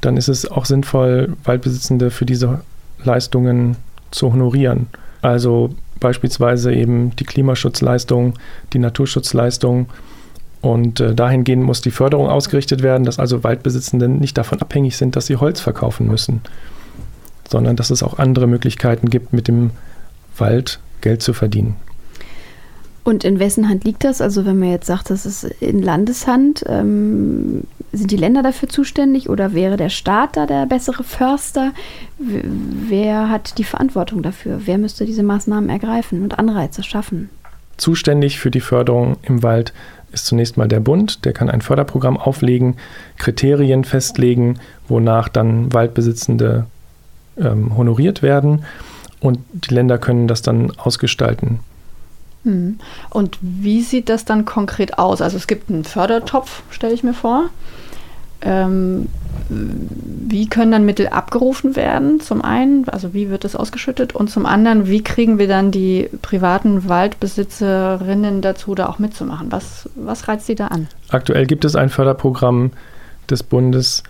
Speaker 3: dann ist es auch sinnvoll, Waldbesitzende für diese Leistungen zu honorieren. Also beispielsweise eben die Klimaschutzleistung, die Naturschutzleistung und äh, dahingehend muss die Förderung ausgerichtet werden, dass also Waldbesitzende nicht davon abhängig sind, dass sie Holz verkaufen müssen, sondern dass es auch andere Möglichkeiten gibt, mit dem Wald Geld zu verdienen.
Speaker 1: Und in wessen Hand liegt das? Also wenn man jetzt sagt, das ist in Landeshand, ähm, sind die Länder dafür zuständig oder wäre der Staat da der bessere Förster? Wer hat die Verantwortung dafür? Wer müsste diese Maßnahmen ergreifen und Anreize schaffen?
Speaker 3: Zuständig für die Förderung im Wald ist zunächst mal der Bund, der kann ein Förderprogramm auflegen, Kriterien festlegen, wonach dann Waldbesitzende ähm, honoriert werden und die Länder können das dann ausgestalten.
Speaker 2: Hm. Und wie sieht das dann konkret aus? Also es gibt einen Fördertopf, stelle ich mir vor. Ähm, wie können dann Mittel abgerufen werden? Zum einen, also wie wird das ausgeschüttet? Und zum anderen, wie kriegen wir dann die privaten Waldbesitzerinnen dazu, da auch mitzumachen? Was, was reizt sie da an?
Speaker 3: Aktuell gibt es ein Förderprogramm des Bundes,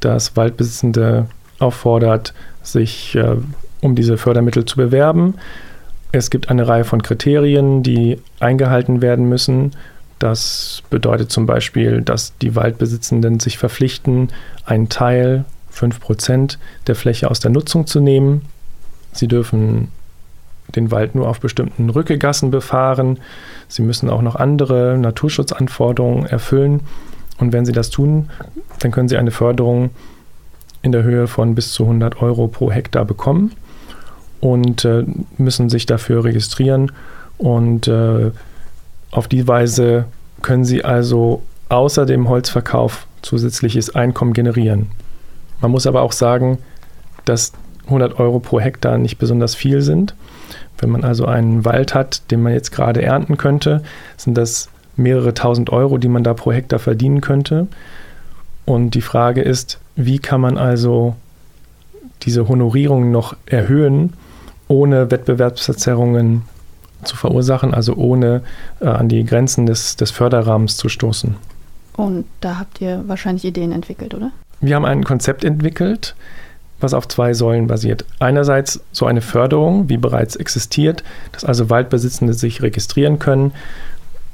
Speaker 3: das Waldbesitzende auffordert, sich äh, um diese Fördermittel zu bewerben. Es gibt eine Reihe von Kriterien, die eingehalten werden müssen. Das bedeutet zum Beispiel, dass die Waldbesitzenden sich verpflichten, einen Teil, 5% der Fläche aus der Nutzung zu nehmen. Sie dürfen den Wald nur auf bestimmten Rückegassen befahren. Sie müssen auch noch andere Naturschutzanforderungen erfüllen. Und wenn Sie das tun, dann können Sie eine Förderung in der Höhe von bis zu 100 Euro pro Hektar bekommen und äh, müssen sich dafür registrieren. Und äh, auf die Weise können Sie also außer dem Holzverkauf zusätzliches Einkommen generieren. Man muss aber auch sagen, dass 100 Euro pro Hektar nicht besonders viel sind. Wenn man also einen Wald hat, den man jetzt gerade ernten könnte, sind das mehrere tausend Euro, die man da pro Hektar verdienen könnte. Und die Frage ist, wie kann man also diese Honorierung noch erhöhen, ohne Wettbewerbsverzerrungen zu verursachen, also ohne äh, an die Grenzen des, des Förderrahmens zu stoßen.
Speaker 2: Und da habt ihr wahrscheinlich Ideen entwickelt, oder?
Speaker 3: Wir haben ein Konzept entwickelt, was auf zwei Säulen basiert. Einerseits so eine Förderung, wie bereits existiert, dass also Waldbesitzende sich registrieren können,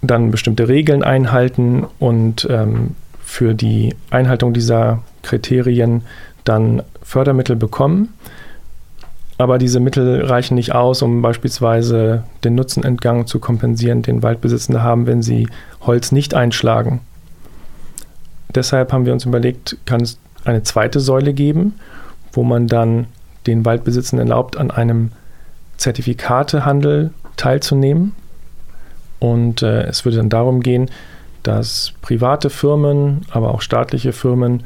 Speaker 3: dann bestimmte Regeln einhalten und ähm, für die Einhaltung dieser Kriterien dann Fördermittel bekommen. Aber diese Mittel reichen nicht aus, um beispielsweise den Nutzenentgang zu kompensieren, den Waldbesitzende haben, wenn sie Holz nicht einschlagen. Deshalb haben wir uns überlegt, kann es eine zweite Säule geben, wo man dann den Waldbesitzenden erlaubt, an einem Zertifikatehandel teilzunehmen. Und äh, es würde dann darum gehen, dass private Firmen, aber auch staatliche Firmen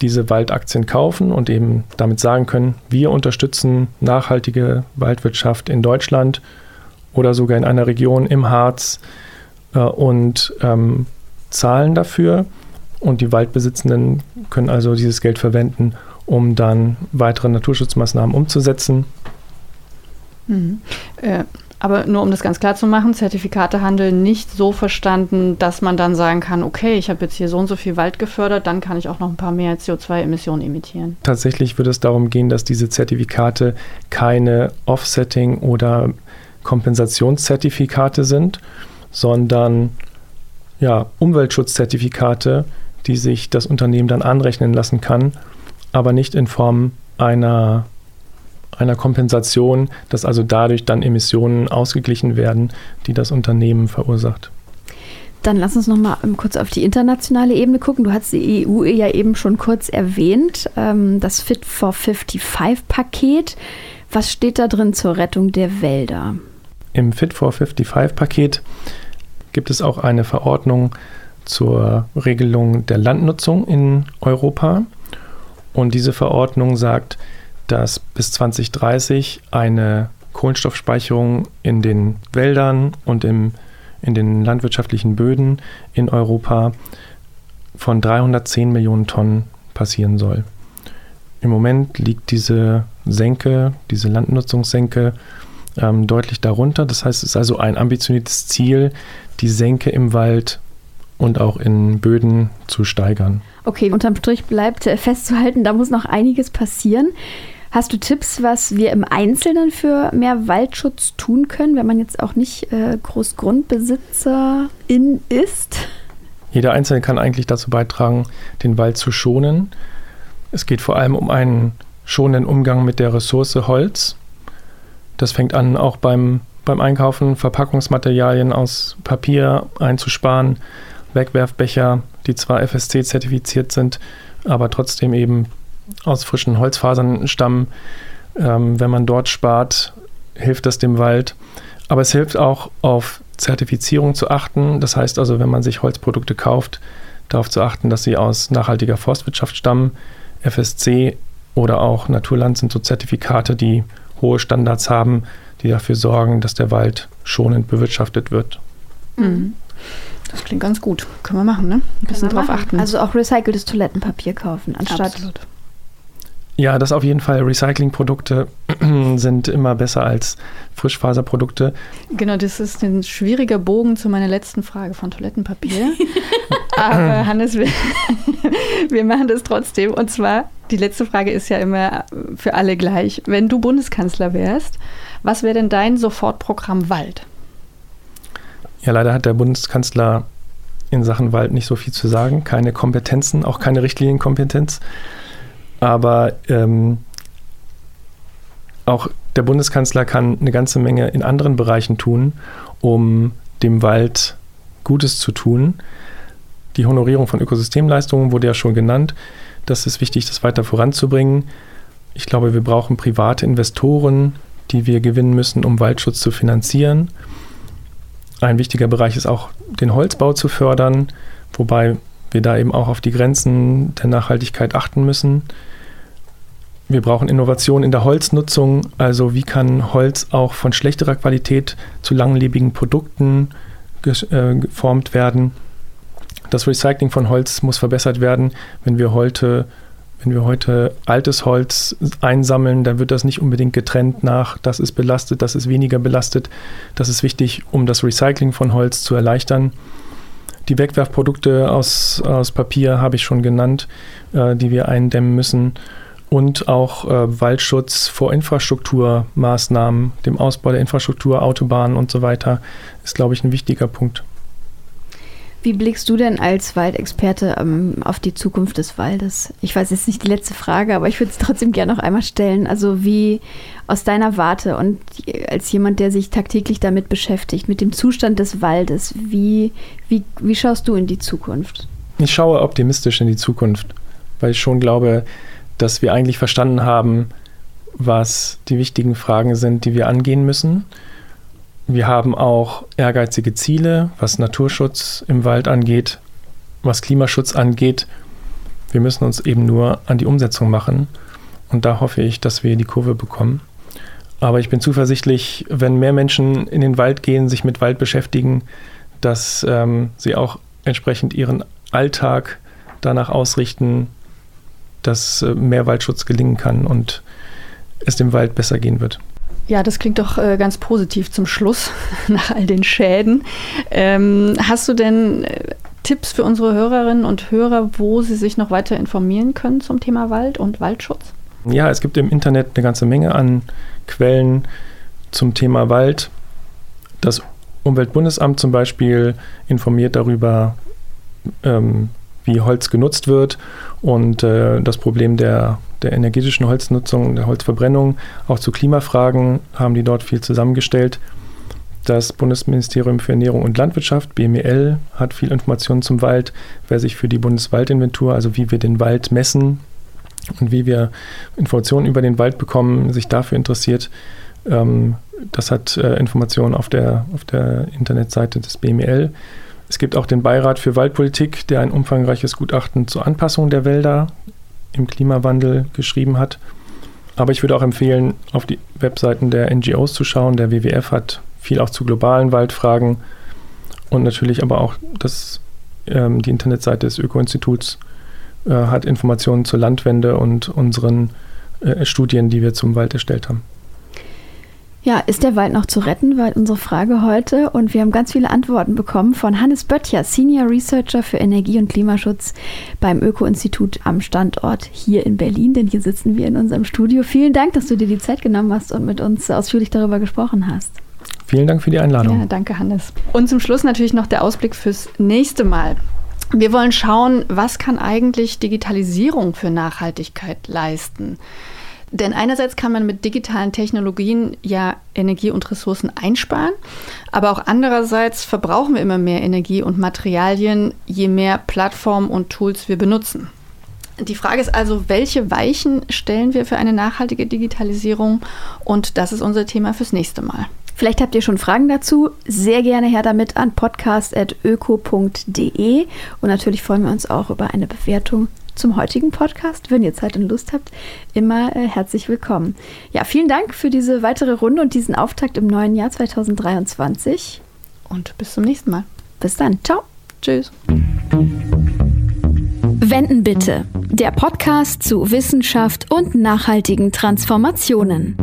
Speaker 3: diese Waldaktien kaufen und eben damit sagen können, wir unterstützen nachhaltige Waldwirtschaft in Deutschland oder sogar in einer Region im Harz äh, und ähm, zahlen dafür. Und die Waldbesitzenden können also dieses Geld verwenden, um dann weitere Naturschutzmaßnahmen umzusetzen.
Speaker 2: Mhm. Äh, aber nur um das ganz klar zu machen, Zertifikatehandel nicht so verstanden, dass man dann sagen kann, okay, ich habe jetzt hier so und so viel Wald gefördert, dann kann ich auch noch ein paar mehr CO2-Emissionen emittieren.
Speaker 3: Tatsächlich wird es darum gehen, dass diese Zertifikate keine Offsetting- oder Kompensationszertifikate sind, sondern ja, Umweltschutzzertifikate, die sich das Unternehmen dann anrechnen lassen kann, aber nicht in Form einer einer Kompensation, dass also dadurch dann Emissionen ausgeglichen werden, die das Unternehmen verursacht.
Speaker 1: Dann lass uns noch mal ähm, kurz auf die internationale Ebene gucken. Du hast die EU ja eben schon kurz erwähnt, ähm, das Fit for 55-Paket. Was steht da drin zur Rettung der Wälder?
Speaker 3: Im Fit for 55-Paket gibt es auch eine Verordnung zur Regelung der Landnutzung in Europa. Und diese Verordnung sagt, dass bis 2030 eine Kohlenstoffspeicherung in den Wäldern und im, in den landwirtschaftlichen Böden in Europa von 310 Millionen Tonnen passieren soll. Im Moment liegt diese Senke, diese Landnutzungssenke ähm, deutlich darunter. Das heißt, es ist also ein ambitioniertes Ziel, die Senke im Wald und auch in Böden zu steigern.
Speaker 1: Okay, unterm Strich bleibt festzuhalten, da muss noch einiges passieren. Hast du Tipps, was wir im Einzelnen für mehr Waldschutz tun können, wenn man jetzt auch nicht äh, Großgrundbesitzerin ist?
Speaker 3: Jeder Einzelne kann eigentlich dazu beitragen, den Wald zu schonen. Es geht vor allem um einen schonenden Umgang mit der Ressource Holz. Das fängt an, auch beim, beim Einkaufen Verpackungsmaterialien aus Papier einzusparen, Wegwerfbecher, die zwar FSC zertifiziert sind, aber trotzdem eben aus frischen Holzfasern stammen. Ähm, wenn man dort spart, hilft das dem Wald. Aber es hilft auch, auf Zertifizierung zu achten. Das heißt also, wenn man sich Holzprodukte kauft, darauf zu achten, dass sie aus nachhaltiger Forstwirtschaft stammen. FSC oder auch Naturland sind so Zertifikate, die hohe Standards haben, die dafür sorgen, dass der Wald schonend bewirtschaftet wird.
Speaker 2: Mhm. Das klingt ganz gut. Können wir machen, ne?
Speaker 1: Ein bisschen drauf achten. Also auch recyceltes Toilettenpapier kaufen, anstatt Absolut.
Speaker 3: Ja, das auf jeden Fall. Recyclingprodukte sind immer besser als Frischfaserprodukte.
Speaker 2: Genau, das ist ein schwieriger Bogen zu meiner letzten Frage von Toilettenpapier. Aber Hannes, wir, wir machen das trotzdem. Und zwar, die letzte Frage ist ja immer für alle gleich. Wenn du Bundeskanzler wärst, was wäre denn dein Sofortprogramm Wald?
Speaker 3: Ja, leider hat der Bundeskanzler in Sachen Wald nicht so viel zu sagen. Keine Kompetenzen, auch keine Richtlinienkompetenz. Aber ähm, auch der Bundeskanzler kann eine ganze Menge in anderen Bereichen tun, um dem Wald Gutes zu tun. Die Honorierung von Ökosystemleistungen wurde ja schon genannt. Das ist wichtig, das weiter voranzubringen. Ich glaube, wir brauchen private Investoren, die wir gewinnen müssen, um Waldschutz zu finanzieren. Ein wichtiger Bereich ist auch, den Holzbau zu fördern, wobei wir da eben auch auf die Grenzen der Nachhaltigkeit achten müssen. Wir brauchen Innovation in der Holznutzung, also wie kann Holz auch von schlechterer Qualität zu langlebigen Produkten äh, geformt werden. Das Recycling von Holz muss verbessert werden. Wenn wir heute, wenn wir heute altes Holz einsammeln, dann wird das nicht unbedingt getrennt nach, das ist belastet, das ist weniger belastet. Das ist wichtig, um das Recycling von Holz zu erleichtern. Die Wegwerfprodukte aus, aus Papier habe ich schon genannt, äh, die wir eindämmen müssen und auch äh, Waldschutz vor Infrastrukturmaßnahmen, dem Ausbau der Infrastruktur, Autobahnen und so weiter, ist, glaube ich, ein wichtiger Punkt.
Speaker 1: Wie blickst du denn als Waldexperte ähm, auf die Zukunft des Waldes? Ich weiß jetzt nicht die letzte Frage, aber ich würde es trotzdem gerne noch einmal stellen. Also wie aus deiner Warte und als jemand, der sich tagtäglich damit beschäftigt, mit dem Zustand des Waldes, wie, wie, wie schaust du in die Zukunft?
Speaker 3: Ich schaue optimistisch in die Zukunft, weil ich schon glaube, dass wir eigentlich verstanden haben, was die wichtigen Fragen sind, die wir angehen müssen wir haben auch ehrgeizige Ziele, was Naturschutz im Wald angeht, was Klimaschutz angeht. Wir müssen uns eben nur an die Umsetzung machen. Und da hoffe ich, dass wir die Kurve bekommen. Aber ich bin zuversichtlich, wenn mehr Menschen in den Wald gehen, sich mit Wald beschäftigen, dass ähm, sie auch entsprechend ihren Alltag danach ausrichten, dass äh, mehr Waldschutz gelingen kann und es dem Wald besser gehen wird.
Speaker 2: Ja, das klingt doch äh, ganz positiv zum Schluss nach all den Schäden. Ähm, hast du denn äh, Tipps für unsere Hörerinnen und Hörer, wo sie sich noch weiter informieren können zum Thema Wald und Waldschutz?
Speaker 3: Ja, es gibt im Internet eine ganze Menge an Quellen zum Thema Wald. Das Umweltbundesamt zum Beispiel informiert darüber, ähm, wie Holz genutzt wird und äh, das Problem der der energetischen Holznutzung, der Holzverbrennung, auch zu Klimafragen haben die dort viel zusammengestellt. Das Bundesministerium für Ernährung und Landwirtschaft, BMEL, hat viel Informationen zum Wald. Wer sich für die Bundeswaldinventur, also wie wir den Wald messen und wie wir Informationen über den Wald bekommen, sich dafür interessiert, ähm, das hat äh, Informationen auf der, auf der Internetseite des BMEL. Es gibt auch den Beirat für Waldpolitik, der ein umfangreiches Gutachten zur Anpassung der Wälder im Klimawandel geschrieben hat. Aber ich würde auch empfehlen, auf die Webseiten der NGOs zu schauen. Der WWF hat viel auch zu globalen Waldfragen und natürlich aber auch das, ähm, die Internetseite des Öko-Instituts äh, hat Informationen zur Landwende und unseren äh, Studien, die wir zum Wald erstellt haben.
Speaker 1: Ja, ist der Wald noch zu retten, war unsere Frage heute. Und wir haben ganz viele Antworten bekommen von Hannes Böttcher, Senior Researcher für Energie- und Klimaschutz beim Öko-Institut am Standort hier in Berlin, denn hier sitzen wir in unserem Studio. Vielen Dank, dass du dir die Zeit genommen hast und mit uns ausführlich darüber gesprochen hast.
Speaker 3: Vielen Dank für die Einladung.
Speaker 2: Ja, danke, Hannes. Und zum Schluss natürlich noch der Ausblick fürs nächste Mal. Wir wollen schauen, was kann eigentlich Digitalisierung für Nachhaltigkeit leisten? Denn einerseits kann man mit digitalen Technologien ja Energie und Ressourcen einsparen, aber auch andererseits verbrauchen wir immer mehr Energie und Materialien, je mehr Plattformen und Tools wir benutzen. Die Frage ist also, welche Weichen stellen wir für eine nachhaltige Digitalisierung? Und das ist unser Thema fürs nächste Mal.
Speaker 1: Vielleicht habt ihr schon Fragen dazu. Sehr gerne her damit an podcast.öko.de. Und natürlich freuen wir uns auch über eine Bewertung zum heutigen Podcast. Wenn ihr Zeit und Lust habt, immer äh, herzlich willkommen. Ja, vielen Dank für diese weitere Runde und diesen Auftakt im neuen Jahr 2023.
Speaker 2: Und bis zum nächsten Mal.
Speaker 1: Bis dann. Ciao.
Speaker 2: Tschüss.
Speaker 1: Wenden bitte. Der Podcast zu Wissenschaft und nachhaltigen Transformationen.